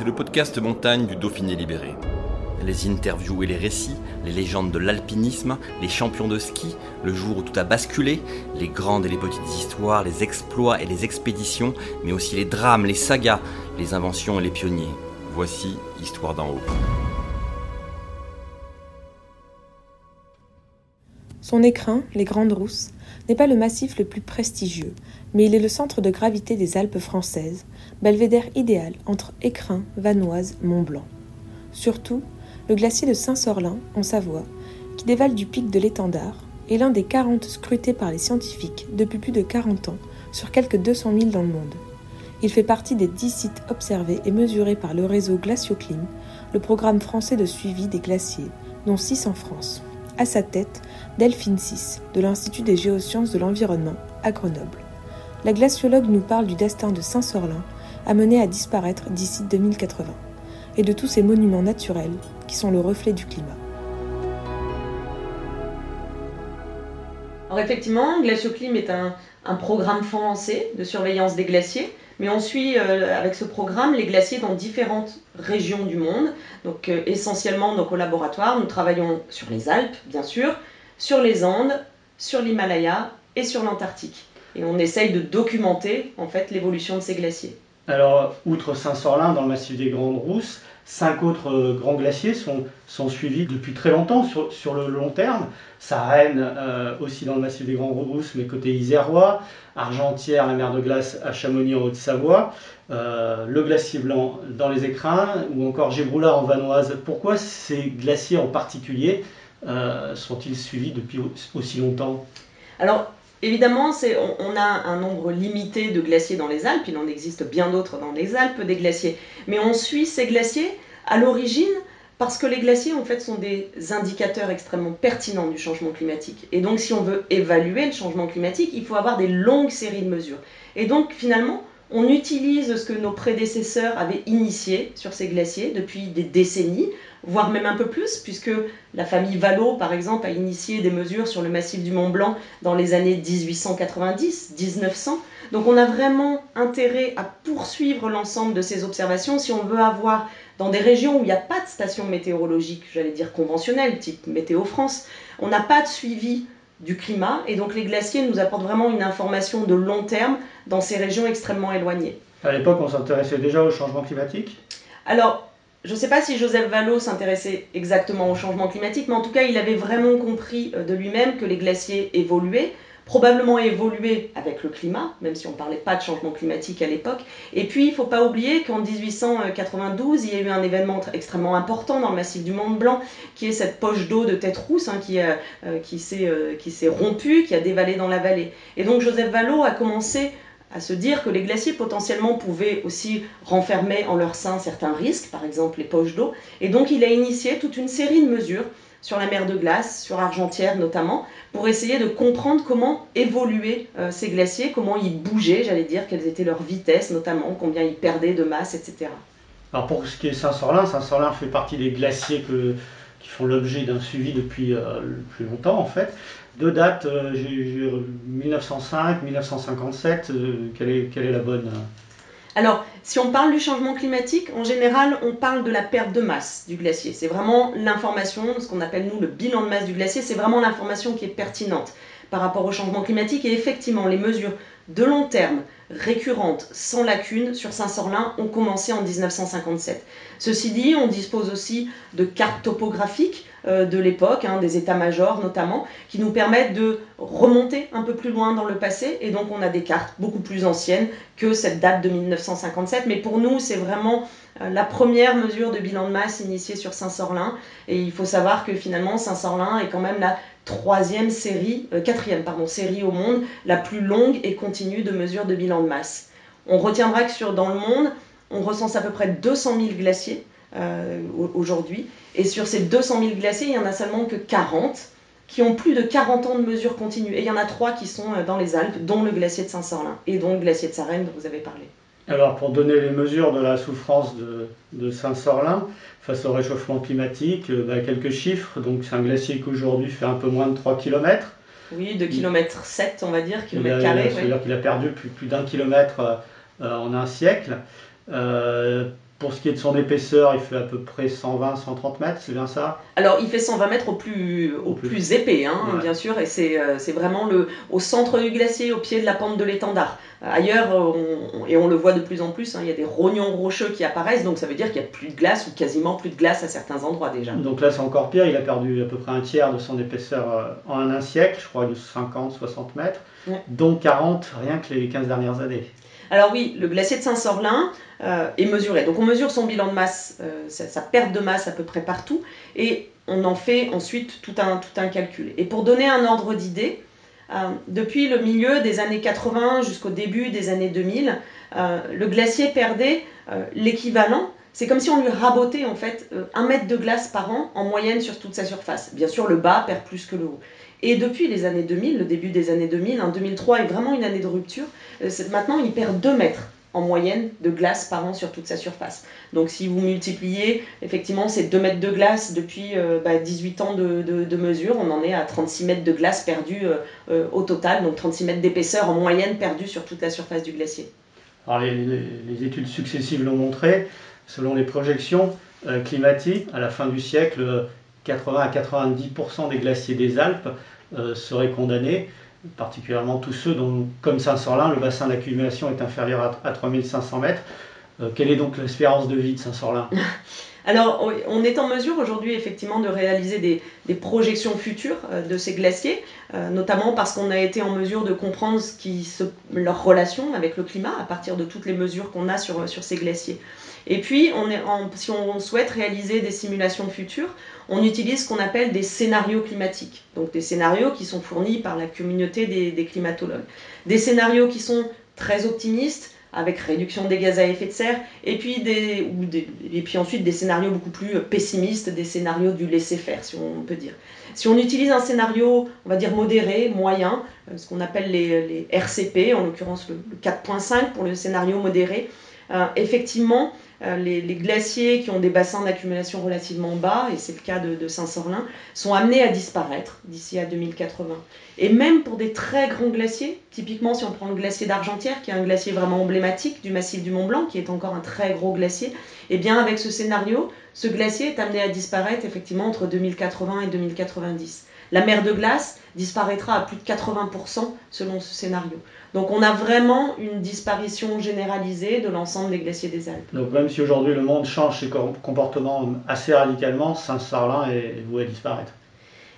C'est le podcast montagne du Dauphiné libéré. Les interviews et les récits, les légendes de l'alpinisme, les champions de ski, le jour où tout a basculé, les grandes et les petites histoires, les exploits et les expéditions, mais aussi les drames, les sagas, les inventions et les pionniers. Voici Histoire d'en haut. Son écrin, les Grandes Rousses, n'est pas le massif le plus prestigieux, mais il est le centre de gravité des Alpes françaises, belvédère idéal entre Écrin, Vanoise, Mont-Blanc. Surtout, le glacier de Saint-Sorlin, en Savoie, qui dévale du pic de l'étendard, est l'un des 40 scrutés par les scientifiques depuis plus de 40 ans sur quelques 200 000 dans le monde. Il fait partie des 10 sites observés et mesurés par le réseau Glacioclim, le programme français de suivi des glaciers, dont 6 en France. À sa tête, Delphine Sis, de l'Institut des géosciences de l'environnement, à Grenoble. La glaciologue nous parle du destin de Saint-Sorlin, amené à disparaître d'ici 2080, et de tous ces monuments naturels qui sont le reflet du climat. Alors effectivement, Glacioclim est un, programme français de surveillance des glaciers, mais on suit euh, avec ce programme les glaciers dans différentes régions du monde. Donc euh, essentiellement donc, au laboratoire, nous travaillons sur les Alpes, bien sûr, sur les Andes, sur l'Himalaya et sur l'Antarctique. Et on essaye de documenter en fait l'évolution de ces glaciers. Alors, outre Saint-Sorlin, dans le massif des Grandes Rousses, cinq autres euh, grands glaciers sont, suivis depuis très longtemps sur, le long terme. Sarenne euh, aussi dans le massif des Grandes Rousses, mais côté isérois, Argentière, la mer de glace à Chamonix en Haute-Savoie, euh, le glacier blanc dans les écrins, ou encore Gébroulard en Vanoise. Pourquoi ces glaciers en particulier sont-ils suivis depuis aussi longtemps? Évidemment, on, a un nombre limité de glaciers dans les Alpes, il en existe bien d'autres dans les Alpes, des glaciers. Mais on suit ces glaciers à l'origine parce que les glaciers, en fait, sont des indicateurs extrêmement pertinents du changement climatique. Et donc, si on veut évaluer le changement climatique, il faut avoir des longues séries de mesures. Et donc, finalement, on utilise ce que nos prédécesseurs avaient initié sur ces glaciers depuis des décennies, voire même un peu plus, puisque la famille Vallot, par exemple, a initié des mesures sur le massif du Mont Blanc dans les années 1890-1900. Donc on a vraiment intérêt à poursuivre l'ensemble de ces observations si on veut avoir dans des régions où il n'y a pas de station météorologique, j'allais dire conventionnelle, type Météo France, on n'a pas de suivi du climat. Et donc les glaciers nous apportent vraiment une information de long terme dans ces régions extrêmement éloignées. À l'époque, on s'intéressait déjà au changement climatique? Alors, je ne sais pas si Joseph Vallot s'intéressait exactement au changement climatique, mais en tout cas, il avait vraiment compris de lui-même que les glaciers évoluaient, probablement évolué avec le climat, même si on ne parlait pas de changement climatique à l'époque. Et puis, il ne faut pas oublier qu'en 1892, il y a eu un événement extrêmement important dans le massif du Mont Blanc, qui est cette poche d'eau de tête rousse hein, qui, euh, qui s'est euh, rompue, qui a dévalé dans la vallée. Et donc, Joseph Vallot a commencé à se dire que les glaciers potentiellement pouvaient aussi renfermer en leur sein certains risques, par exemple les poches d'eau. Et donc, il a initié toute une série de mesures sur la mer de glace, sur Argentière notamment, pour essayer de comprendre comment évoluaient euh, ces glaciers, comment ils bougeaient, j'allais dire, quelles étaient leurs vitesses notamment, combien ils perdaient de masse, etc. Alors pour ce qui est Saint-Sorlin, Saint-Sorlin fait partie des glaciers qui font l'objet d'un suivi depuis euh, plus longtemps en fait. Deux dates, euh, 1905, 1957, euh, quelle, est, quelle est la bonne alors, si on parle du changement climatique, en général, on parle de la perte de masse du glacier. C'est vraiment l'information, ce qu'on appelle nous le bilan de masse du glacier, c'est vraiment l'information qui est pertinente par rapport au changement climatique. Et effectivement, les mesures de long terme, récurrentes, sans lacune, sur Saint-Sorlin ont commencé en 1957. Ceci dit, on dispose aussi de cartes topographiques de l'époque, hein, des états-majors notamment, qui nous permettent de remonter un peu plus loin dans le passé. Et donc on a des cartes beaucoup plus anciennes que cette date de 1957. Mais pour nous, c'est vraiment euh, la première mesure de bilan de masse initiée sur Saint-Sorlin. Et il faut savoir que finalement, Saint-Sorlin est quand même la troisième série, euh, quatrième pardon, série au monde, la plus longue et continue de mesures de bilan de masse. On retiendra que sur, dans le monde, on recense à peu près 200 000 glaciers euh, aujourd'hui. Et sur ces 200 000 glaciers, il n'y en a seulement que 40 qui ont plus de 40 ans de mesures continues. Et il y en a trois qui sont euh, dans les Alpes, dont le glacier de Saint-Sorlin et dont le glacier de Sarenne dont vous avez parlé. Alors pour donner les mesures de la souffrance de, Saint-Sorlin face au réchauffement climatique, euh, bah, quelques chiffres. Donc c'est un glacier qui aujourd'hui fait un peu moins de 3 km. Oui, de km 7 on va dire, km carrés. C'est-à-dire qu'il a perdu plus, d'un kilomètre en un siècle. Pour ce qui est de son épaisseur, il fait à peu près 120-130 mètres, c'est bien ça? Alors, il fait 120 mètres au plus, au, plus, épais, hein, bien sûr, et euh, c'est vraiment le, au centre du glacier, au pied de la pente de l'étendard. Ailleurs, on, et on le voit de plus en plus, hein, il y a des rognons rocheux qui apparaissent, donc ça veut dire qu'il n'y a plus de glace ou quasiment plus de glace à certains endroits déjà. Donc là, c'est encore pire, il a perdu à peu près un tiers de son épaisseur euh, en un siècle, je crois de 50-60 mètres, dont 40 rien que les 15 dernières années. Alors oui, le glacier de Saint-Sorlin euh, est mesuré. Donc on mesure son bilan de masse, euh, sa, perte de masse à peu près partout, et on en fait ensuite tout un, tout un calcul. Et pour donner un ordre d'idée, euh, depuis le milieu des années 80 jusqu'au début des années 2000, le glacier perdait l'équivalent c'est comme si on lui rabotait en fait un mètre de glace par an en moyenne sur toute sa surface. Bien sûr, le bas perd plus que le haut. Et depuis les années 2000, le début des années 2000, en 2003 est vraiment une année de rupture. Euh, maintenant, il perd 2 mètres en moyenne de glace par an sur toute sa surface. Donc si vous multipliez effectivement ces 2 mètres de glace depuis 18 euh, bah, ans de, mesure, on en est à 36 mètres de glace perdus euh, au total, donc 36 mètres d'épaisseur en moyenne perdus sur toute la surface du glacier. Alors les études successives l'ont montré, selon les projections climatiques, à la fin du siècle, 80 à 90% des glaciers des Alpes euh, seraient condamnés, particulièrement tous ceux dont, comme Saint-Sorlin, le bassin d'accumulation est inférieur à, 3500 mètres. Euh, quelle est donc l'espérance de vie de Saint-Sorlin Alors, on est en mesure aujourd'hui effectivement de réaliser des, projections futures euh, de ces glaciers, notamment parce qu'on a été en mesure de comprendre ce leur relation avec le climat à partir de toutes les mesures qu'on a sur, ces glaciers. Et puis, si on souhaite réaliser des simulations futures, on utilise ce qu'on appelle des scénarios climatiques. Donc des scénarios qui sont fournis par la communauté des, climatologues. Des scénarios qui sont très optimistes, avec réduction des gaz à effet de serre, et puis, des, et puis ensuite des scénarios beaucoup plus pessimistes, des scénarios du laisser-faire, si on peut dire. Si on utilise un scénario, on va dire modéré, moyen, euh, ce qu'on appelle les, RCP, en l'occurrence le, 4.5 pour le scénario modéré, effectivement, euh, les, glaciers qui ont des bassins d'accumulation relativement bas, et c'est le cas de, Saint-Sorlin, sont amenés à disparaître d'ici à 2080. Et même pour des très grands glaciers, typiquement si on prend le glacier d'Argentière, qui est un glacier vraiment emblématique du massif du Mont Blanc, qui est encore un très gros glacier, et eh bien avec ce scénario, ce glacier est amené à disparaître effectivement entre 2080 et 2090. La mer de glace disparaîtra à plus de 80% selon ce scénario. Donc on a vraiment une disparition généralisée de l'ensemble des glaciers des Alpes. Donc même si aujourd'hui le monde change ses comportements assez radicalement, Saint-Sarlin est voué à disparaître.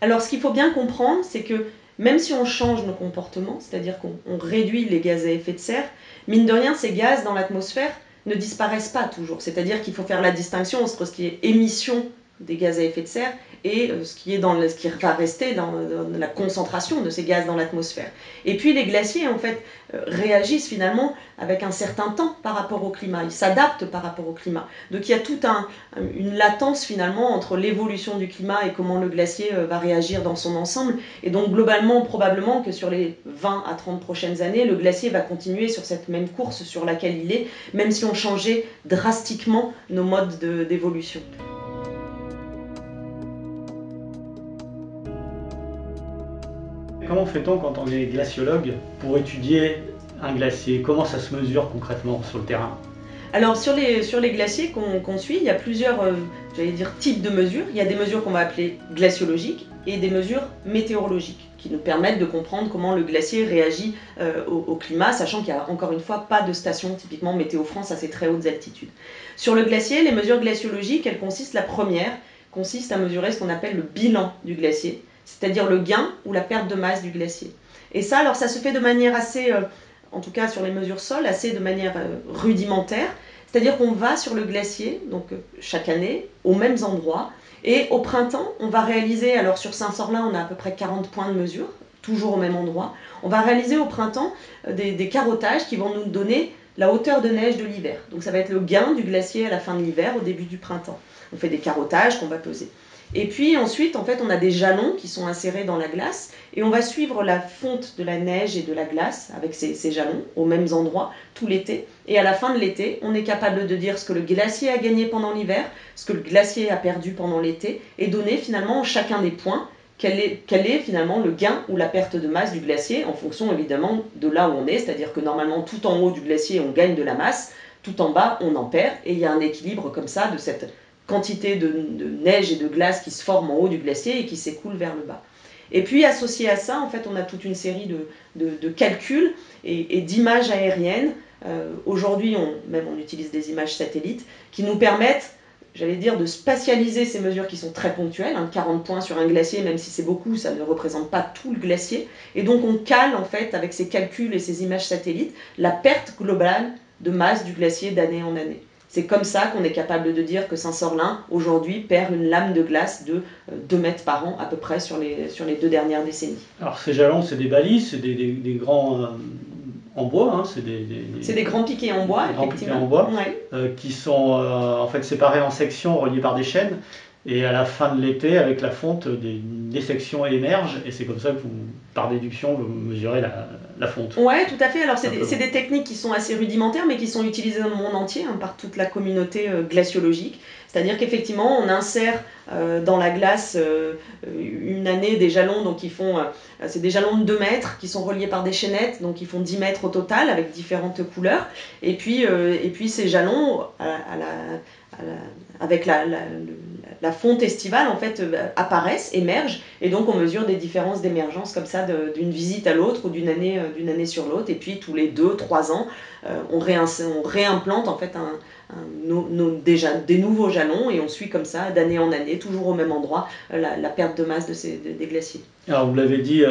Alors ce qu'il faut bien comprendre, c'est que même si on change nos comportements, c'est-à-dire qu'on réduit les gaz à effet de serre, mine de rien, ces gaz dans l'atmosphère ne disparaissent pas toujours. C'est-à-dire qu'il faut faire la distinction entre ce qui est émission des gaz à effet de serre et euh, ce qui, est dans ce qui va rester dans, la concentration de ces gaz dans l'atmosphère. Et puis les glaciers, en fait, euh, réagissent finalement avec un certain temps par rapport au climat. Ils s'adaptent par rapport au climat. Donc il y a toute un, une latence finalement entre l'évolution du climat et comment le glacier euh, va réagir dans son ensemble. Et donc globalement, probablement que sur les 20 à 30 prochaines années, le glacier va continuer sur cette même course sur laquelle il est, même si on changeait drastiquement nos modes d'évolution. Comment fait-on quand on est glaciologue pour étudier un glacier? Comment ça se mesure concrètement sur le terrain? Alors sur les, glaciers qu'on suit, il y a plusieurs euh, types de mesures. Il y a des mesures qu'on va appeler glaciologiques et des mesures météorologiques qui nous permettent de comprendre comment le glacier réagit euh, au, climat, sachant qu'il n'y a encore une fois pas de station typiquement Météo France à ces très hautes altitudes. Sur le glacier, les mesures glaciologiques, elles consistent, la première, consiste à mesurer ce qu'on appelle le bilan du glacier, c'est-à-dire le gain ou la perte de masse du glacier. Et ça, alors ça se fait de manière assez, euh, en tout cas sur les mesures sol, assez de manière euh, rudimentaire, c'est-à-dire qu'on va sur le glacier, donc euh, chaque année, aux mêmes endroits, et au printemps, on va réaliser, alors sur Saint-Sorlin, on a à peu près 40 points de mesure, toujours au même endroit, on va réaliser au printemps des, des carottages qui vont nous donner la hauteur de neige de l'hiver. Donc ça va être le gain du glacier à la fin de l'hiver, au début du printemps. On fait des carottages qu'on va peser. Et puis ensuite, en fait, on a des jalons qui sont insérés dans la glace et on va suivre la fonte de la neige et de la glace avec ces, jalons aux mêmes endroits tout l'été. Et à la fin de l'été, on est capable de dire ce que le glacier a gagné pendant l'hiver, ce que le glacier a perdu pendant l'été et donner finalement chacun des points quel est, quel est, finalement le gain ou la perte de masse du glacier en fonction évidemment de là où on est, c'est-à-dire que normalement tout en haut du glacier on gagne de la masse, tout en bas on en perd et il y a un équilibre comme ça de cette quantité de, neige et de glace qui se forme en haut du glacier et qui s'écoule vers le bas. Et puis associé à ça, en fait, on a toute une série de, calculs et, d'images aériennes. Euh, aujourd'hui, même on utilise des images satellites qui nous permettent, j'allais dire, de spatialiser ces mesures qui sont très ponctuelles. 40 hein, points sur un glacier, même si c'est beaucoup, ça ne représente pas tout le glacier. Et donc on cale en fait avec ces calculs et ces images satellites la perte globale de masse du glacier d'année en année. C'est comme ça qu'on est capable de dire que Saint-Sorlin, aujourd'hui, perd une lame de glace de 2 euh, mètres par an, à peu près, sur les, sur les deux dernières décennies. Alors, ces jalons, c'est des balises, c'est des, des, grands. Euh, en bois, hein, c'est des, C'est des grands piquets en bois, effectivement. En bois, euh, qui sont en fait séparés en sections reliées par des chaînes. Et à la fin de l'été, avec la fonte, des, sections émergent, et c'est comme ça que vous, par déduction, vous mesurez la, fonte. Oui, tout à fait. Alors, c'est des, techniques qui sont assez rudimentaires, mais qui sont utilisées dans le monde entier, hein, par toute la communauté euh, glaciologique. C'est-à-dire qu'effectivement, on insère euh, dans la glace euh, une année des jalons, donc ils font, c'est des jalons de 2 mètres qui sont reliés par des chaînettes, donc ils font 10 mètres au total avec différentes couleurs. Et puis, et puis ces jalons, à la, avec la, la fonte estivale en fait euh, apparaissent, émergent, et donc on mesure des différences d'émergence comme ça d'une visite à l'autre ou d'une année, euh, année sur l'autre, et puis tous les deux, trois ans, euh, on, réimplante en fait déjà des nouveaux jalons et on suit comme ça d'année en année, toujours au même endroit, la, perte de masse de ces, des glaciers. Alors vous l'avez dit.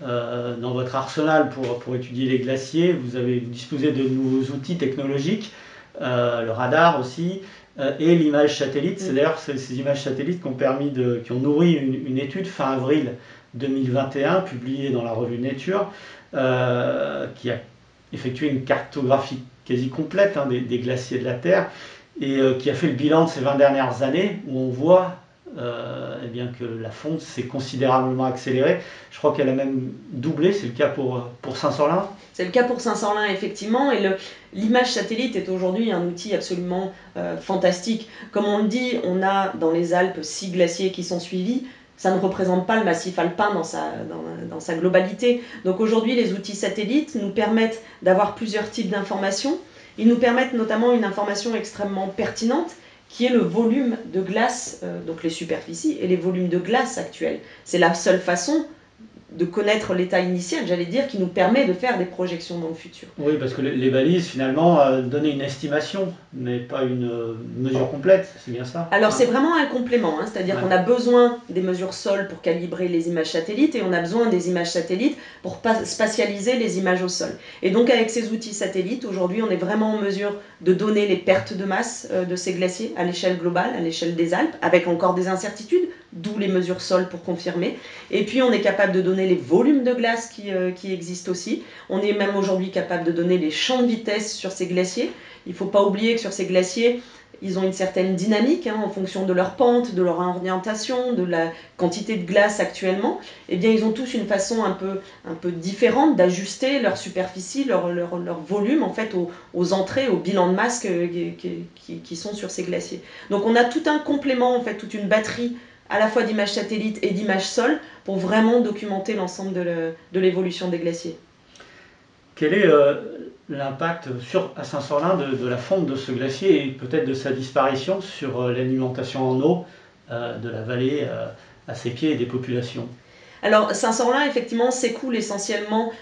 dans votre arsenal pour, pour, étudier les glaciers, vous avez disposé de nouveaux outils technologiques, le radar aussi, et l'image satellite. C'est d'ailleurs ces, images satellites qui ont, permis de, qui ont nourri une, étude fin avril 2021 publiée dans la revue Nature euh, qui a effectué une cartographie quasi complète hein, des, glaciers de la Terre et euh, qui a fait le bilan de ces 20 dernières années où on voit euh, eh bien que la fonte s'est considérablement accélérée. Je crois qu'elle a même doublé, c'est le cas pour, pour Saint-Sorlin C'est le cas pour Saint-Sorlin, effectivement, et l'image satellite est aujourd'hui un outil absolument euh, fantastique. Comme on le dit, on a dans les Alpes six glaciers qui sont suivis. Ça ne représente pas le massif alpin dans sa, dans sa globalité. Donc aujourd'hui, les outils satellites nous permettent d'avoir plusieurs types d'informations. Ils nous permettent notamment une information extrêmement pertinente qui est le volume de glace, euh, donc les superficies, et les volumes de glace actuels. C'est la seule façon de connaître l'état initial, j'allais dire, qui nous permet de faire des projections dans le futur. Oui, parce que les balises, finalement, euh, donnaient une estimation, mais pas une euh, mesure complète, c'est bien ça Alors c'est vraiment un complément, hein, c'est-à-dire qu'on a besoin des mesures sol pour calibrer les images satellites, et on a besoin des images satellites pour spatialiser les images au sol. Et donc avec ces outils satellites, aujourd'hui, on est vraiment en mesure de donner les pertes de masse euh, de ces glaciers à l'échelle globale, à l'échelle des Alpes, avec encore des incertitudes, d'où les mesures sol pour confirmer. Et puis on est capable de donner les volumes de glace qui, euh, qui existent aussi. On est même aujourd'hui capable de donner les champs de vitesse sur ces glaciers. Il ne faut pas oublier que sur ces glaciers, ils ont une certaine dynamique hein, en fonction de leur pente, de leur orientation, de la quantité de glace actuellement. Eh bien, ils ont tous une façon un peu, un peu différente d'ajuster leur superficie, leur, leur, leur, volume en fait aux, aux, entrées, aux bilans de masse qui, qui, qui, sont sur ces glaciers. Donc, on a tout un complément en fait, toute une batterie à la fois d'images satellites et d'images sol pour vraiment documenter l'ensemble de l'évolution des glaciers. Quel est euh, l'impact sur, à Saint-Sorlin de, la fonte de ce glacier et peut-être de sa disparition sur euh, l'alimentation en eau euh, de la vallée à ses pieds et des populations? Alors Saint-Sorlin, effectivement, s'écoule essentiellement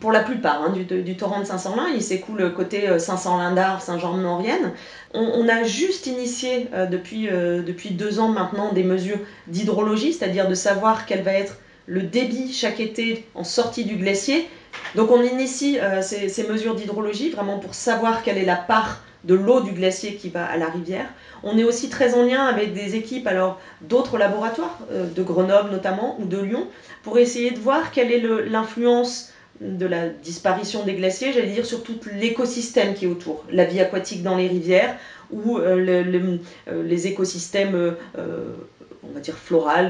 pour la plupart, hein, du, torrent de Saint-Sorlin. Il s'écoule côté euh, Saint-Sorlin d'Arve, Saint-Jean-de-Maurienne. On, a juste initié euh, depuis, euh, depuis deux ans maintenant des mesures d'hydrologie, c'est-à-dire de savoir quel va être le débit chaque été en sortie du glacier. Donc on initie ces, mesures d'hydrologie vraiment pour savoir quelle est la part de l'eau du glacier qui va à la rivière. On est aussi très en lien avec des équipes alors d'autres laboratoires, de Grenoble notamment ou de Lyon, pour essayer de voir quelle est l'influence de la disparition des glaciers, j'allais dire sur tout l'écosystème qui est autour, la vie aquatique dans les rivières ou euh, euh, les écosystèmes, euh, on va dire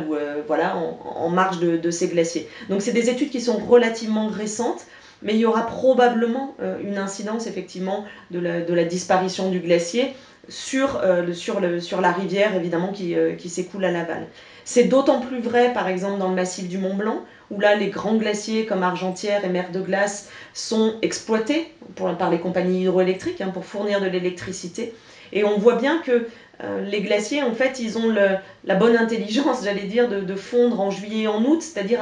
ou voilà, en, marge de, ces glaciers. Donc c'est des études qui sont relativement récentes, mais il y aura probablement une incidence effectivement de la, disparition du glacier sur, sur, la rivière évidemment qui, qui s'écoule à l'aval. C'est d'autant plus vrai par exemple dans le massif du Mont Blanc où là les grands glaciers comme Argentière et Mer de Glace sont exploités par les compagnies hydroélectriques hein, pour fournir de l'électricité. Et on voit bien que euh, les glaciers, en fait, ils ont la bonne intelligence, j'allais dire, de, fondre en juillet et en août, c'est-à-dire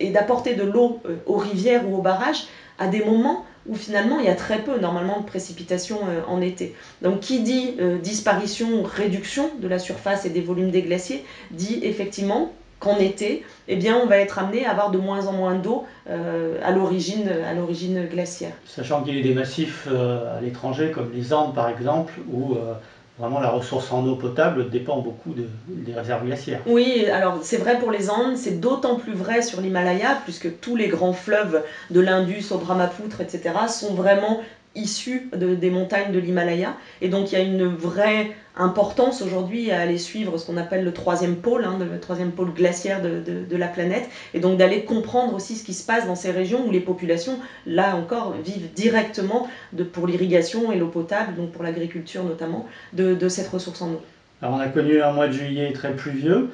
et d'apporter de l'eau euh, aux rivières ou aux barrages à des moments où finalement il y a très peu normalement de précipitations euh, en été. Donc qui dit disparition ou réduction de la surface et des volumes des glaciers dit effectivement qu'en été, eh bien, on va être amené à avoir de moins en moins d'eau à l'origine glaciaire. Sachant qu'il y a des massifs à l'étranger, comme les Andes par exemple, où vraiment la ressource en eau potable dépend beaucoup des réserves glaciaires. Oui, alors c'est vrai pour les Andes, c'est d'autant plus vrai sur l'Himalaya, puisque tous les grands fleuves de l'Indus au Brahmapoutre, etc., sont vraiment issus des montagnes de l'Himalaya. Et donc il y a une vraie importance aujourd'hui à aller suivre ce qu'on appelle le troisième pôle, hein, le troisième pôle glaciaire de, la planète, et donc d'aller comprendre aussi ce qui se passe dans ces régions où les populations, là encore, vivent directement de, pour l'irrigation et l'eau potable, donc pour l'agriculture notamment, de, cette ressource en eau. Alors on a connu un mois de juillet très pluvieux,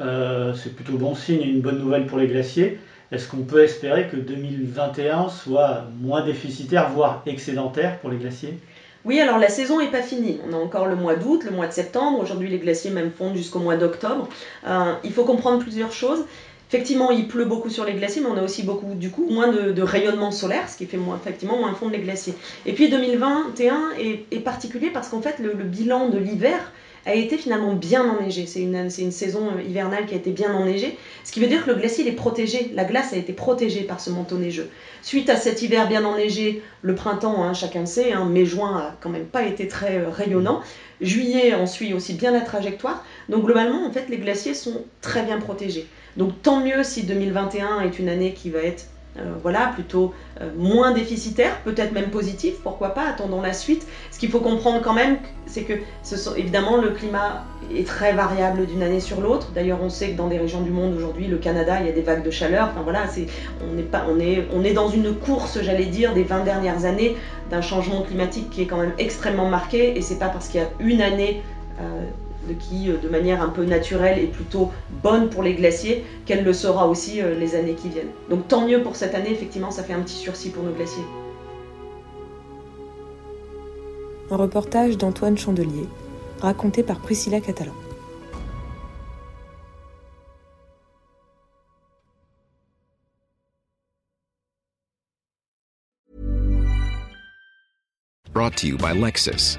euh, c'est plutôt bon signe une bonne nouvelle pour les glaciers. Est-ce qu'on peut espérer que 2021 soit moins déficitaire, voire excédentaire pour les glaciers? Oui, alors la saison n'est pas finie. On a encore le mois d'août, le mois de septembre. Aujourd'hui, les glaciers même fondent jusqu'au mois d'octobre. Euh, il faut comprendre plusieurs choses. Effectivement, il pleut beaucoup sur les glaciers, mais on a aussi beaucoup, du coup, moins de, rayonnement solaire, ce qui fait moins, effectivement moins fondre les glaciers. Et puis 2021 est, particulier parce qu'en fait, le bilan de l'hiver a été finalement bien enneigé. C'est une, une, saison hivernale qui a été bien enneigée, ce qui veut dire que le glacier est protégé, la glace a été protégée par ce manteau neigeux. Suite à cet hiver bien enneigé, le printemps, hein, chacun le sait, hein, mai-juin a quand même pas été très euh, rayonnant. Juillet en suit aussi bien la trajectoire. Donc globalement, en fait, les glaciers sont très bien protégés. Donc tant mieux si 2021 est une année qui va être voilà, plutôt euh, moins déficitaire, peut-être même positif, pourquoi pas, attendons la suite. Ce qu'il faut comprendre quand même, c'est que évidemment le climat est très variable d'une année sur l'autre. D'ailleurs, on sait que dans des régions du monde aujourd'hui, le Canada, il y a des vagues de chaleur. Enfin voilà, c'est, on, est pas, on, est, on est dans une course, j'allais dire, des 20 dernières années d'un changement climatique qui est quand même extrêmement marqué. Et c'est pas parce qu'il y a une année euh, qui, euh, de manière un peu naturelle, est plutôt bonne pour les glaciers, qu'elle le sera aussi euh, les années qui viennent. Donc tant mieux pour cette année, effectivement, ça fait un petit sursis pour nos glaciers. Un reportage d'Antoine Chandelier, raconté par Priscilla Catalan. Brought to you by Lexus.